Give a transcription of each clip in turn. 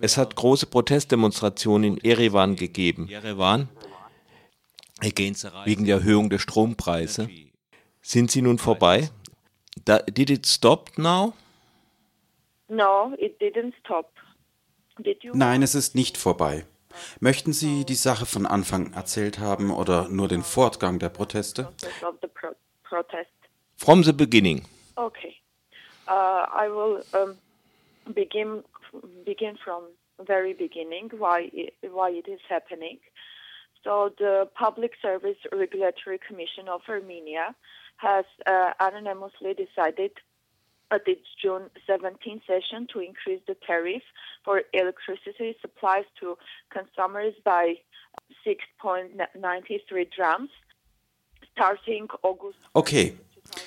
Es hat große Protestdemonstrationen in Erevan gegeben, wegen der Erhöhung der Strompreise. Sind sie nun vorbei? Did it stop now? No, it didn't stop. Nein, es ist nicht vorbei. Möchten Sie die Sache von Anfang erzählt haben oder nur den Fortgang der Proteste? From the beginning. Okay. Uh, I will um, begin begin from very beginning why it, why it is happening. So the Public Service Regulatory Commission of Armenia has uh, unanimously decided at its June 17 session to increase the tariff for electricity supplies to consumers by 6.93 drams starting August. Okay.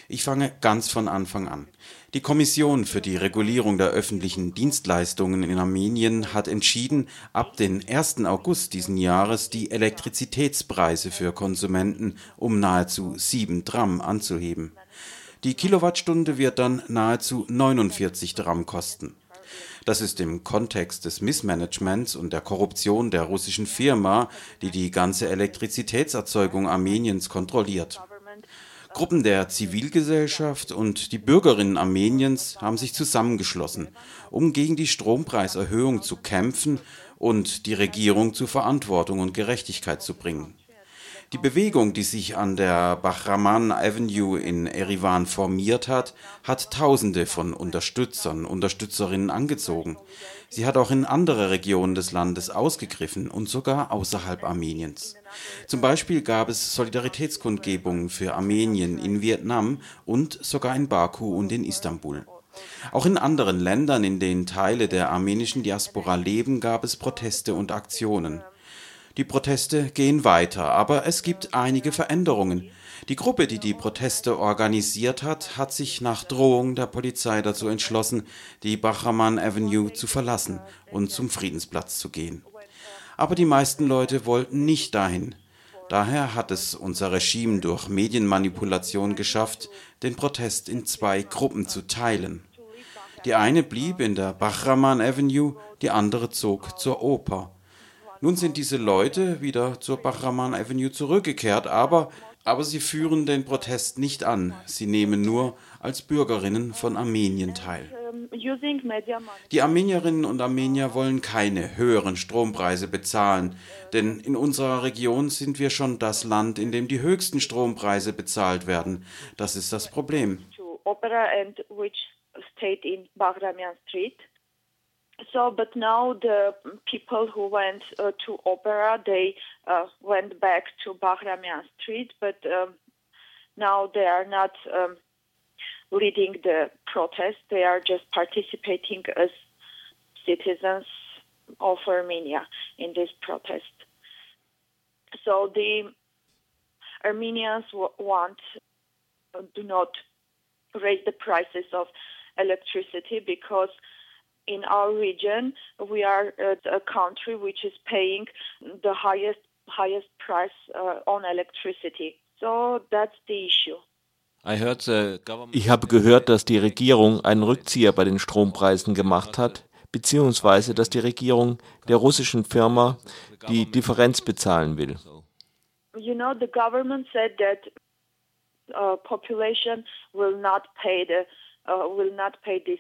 Ich fange ganz von Anfang an. Die Kommission für die Regulierung der öffentlichen Dienstleistungen in Armenien hat entschieden, ab den 1. August diesen Jahres die Elektrizitätspreise für Konsumenten um nahezu 7 Dram anzuheben. Die Kilowattstunde wird dann nahezu 49 Dram kosten. Das ist im Kontext des Missmanagements und der Korruption der russischen Firma, die die ganze Elektrizitätserzeugung Armeniens kontrolliert. Gruppen der Zivilgesellschaft und die Bürgerinnen Armeniens haben sich zusammengeschlossen, um gegen die Strompreiserhöhung zu kämpfen und die Regierung zu Verantwortung und Gerechtigkeit zu bringen. Die Bewegung, die sich an der Bahraman Avenue in Erivan formiert hat, hat Tausende von Unterstützern, Unterstützerinnen angezogen. Sie hat auch in andere Regionen des Landes ausgegriffen und sogar außerhalb Armeniens. Zum Beispiel gab es Solidaritätskundgebungen für Armenien in Vietnam und sogar in Baku und in Istanbul. Auch in anderen Ländern, in denen Teile der armenischen Diaspora leben, gab es Proteste und Aktionen. Die Proteste gehen weiter, aber es gibt einige Veränderungen. Die Gruppe, die die Proteste organisiert hat, hat sich nach Drohung der Polizei dazu entschlossen, die Bahraman Avenue zu verlassen und zum Friedensplatz zu gehen. Aber die meisten Leute wollten nicht dahin. Daher hat es unser Regime durch Medienmanipulation geschafft, den Protest in zwei Gruppen zu teilen. Die eine blieb in der Bahraman Avenue, die andere zog zur Oper. Nun sind diese Leute wieder zur Bahraman Avenue zurückgekehrt, aber, aber sie führen den Protest nicht an. Sie nehmen nur als Bürgerinnen von Armenien teil. Die Armenierinnen und Armenier wollen keine höheren Strompreise bezahlen, denn in unserer Region sind wir schon das Land, in dem die höchsten Strompreise bezahlt werden. Das ist das Problem. Opera and which stayed in Bahramian Street. So but now the people who went uh, to opera they uh, went back to Bahramian Street but um, now they are not um, leading the protest. They are just participating as citizens of Armenia in this protest. So the Armenians want uh, do not raise the prices of electricity because in our region, we are uh, a country which is paying the highest highest price uh, on electricity. So that's the issue. Ich habe gehört, dass die Regierung einen Rückzieher bei den Strompreisen gemacht hat, beziehungsweise dass die Regierung der russischen Firma die Differenz bezahlen will. You know, the government said that uh, population will not pay the uh, will not pay this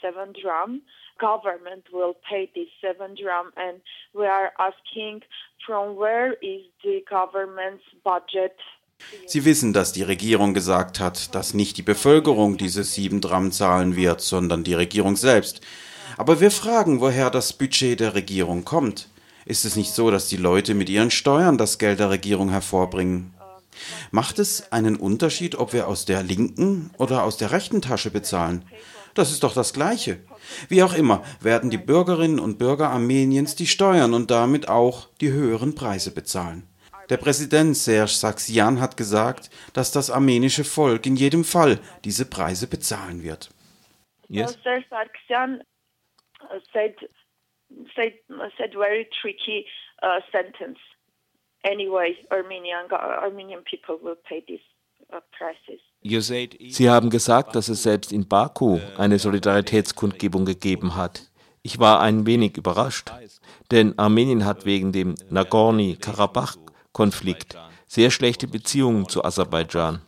seven drum. government will pay this seven drum, and we are asking from where is the government's budget Sie wissen, dass die Regierung gesagt hat, dass nicht die Bevölkerung diese sieben Dram zahlen wird, sondern die Regierung selbst. Aber wir fragen, woher das Budget der Regierung kommt. Ist es nicht so, dass die Leute mit ihren Steuern das Geld der Regierung hervorbringen? Macht es einen Unterschied, ob wir aus der linken oder aus der rechten Tasche bezahlen? Das ist doch das Gleiche. Wie auch immer werden die Bürgerinnen und Bürger Armeniens die Steuern und damit auch die höheren Preise bezahlen. Der Präsident Serge Saxian hat gesagt, dass das armenische Volk in jedem Fall diese Preise bezahlen wird. Yes. Serge Sargsyan uh, said, said, said very tricky uh, sentence. Anyway, Armenian, Armenian people will pay these uh, prices. Sie haben gesagt, dass es selbst in Baku eine Solidaritätskundgebung gegeben hat. Ich war ein wenig überrascht, denn Armenien hat wegen dem Nagorny-Karabach-Konflikt sehr schlechte Beziehungen zu Aserbaidschan.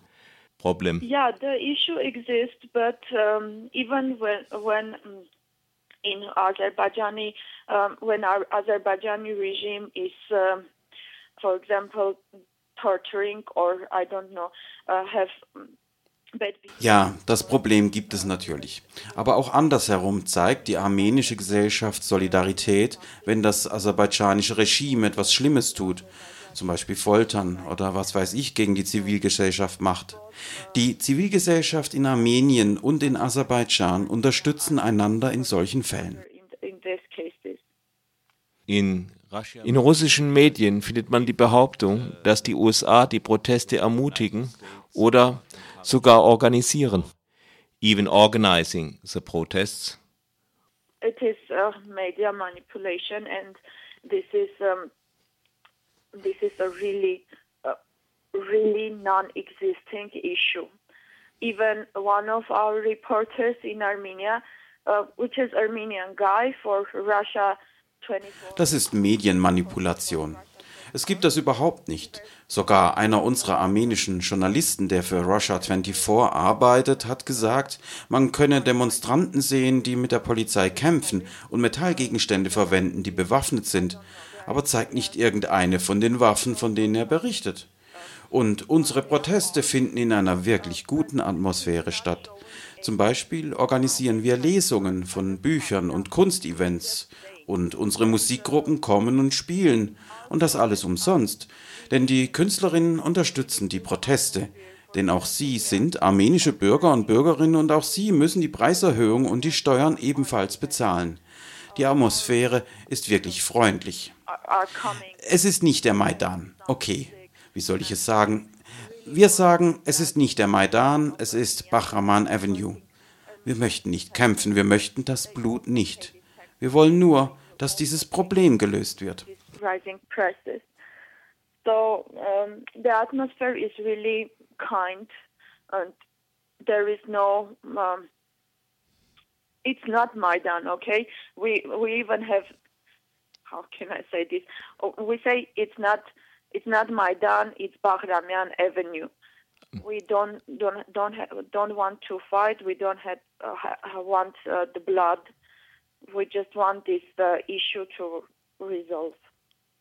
Problem. Yeah, the issue exists, but um, even when when in Azerbaijani, um, when our Azerbaijani regime is, um, for example, torturing or I don't know, uh, have ja, das Problem gibt es natürlich. Aber auch andersherum zeigt die armenische Gesellschaft Solidarität, wenn das aserbaidschanische Regime etwas Schlimmes tut, zum Beispiel Foltern oder was weiß ich gegen die Zivilgesellschaft macht. Die Zivilgesellschaft in Armenien und in Aserbaidschan unterstützen einander in solchen Fällen. In, in russischen Medien findet man die Behauptung, dass die USA die Proteste ermutigen oder sogar organisieren. Even organizing the protests. It is uh, media manipulation and this is um, this is a really uh, really non-existing issue. Even one of our reporters in Armenia, uh, which is Armenian guy for Russia 24. Das ist Medienmanipulation. Es gibt das überhaupt nicht. Sogar einer unserer armenischen Journalisten, der für Russia 24 arbeitet, hat gesagt, man könne Demonstranten sehen, die mit der Polizei kämpfen und Metallgegenstände verwenden, die bewaffnet sind, aber zeigt nicht irgendeine von den Waffen, von denen er berichtet. Und unsere Proteste finden in einer wirklich guten Atmosphäre statt. Zum Beispiel organisieren wir Lesungen von Büchern und Kunstevents und unsere Musikgruppen kommen und spielen. Und das alles umsonst. Denn die Künstlerinnen unterstützen die Proteste. Denn auch sie sind armenische Bürger und Bürgerinnen und auch sie müssen die Preiserhöhung und die Steuern ebenfalls bezahlen. Die Atmosphäre ist wirklich freundlich. Es ist nicht der Maidan. Okay, wie soll ich es sagen? Wir sagen, es ist nicht der Maidan, es ist Bahraman Avenue. Wir möchten nicht kämpfen, wir möchten das Blut nicht. Wir wollen nur, dass dieses Problem gelöst wird. So um, the atmosphere is really kind, and there is no. Um, it's not Maidan, okay? We we even have. How can I say this? Oh, we say it's not. It's not Maidan. It's Bahramian Avenue. We don't don't don't have, don't want to fight. We don't have, uh, want uh, the blood we just want this uh, issue to resolve.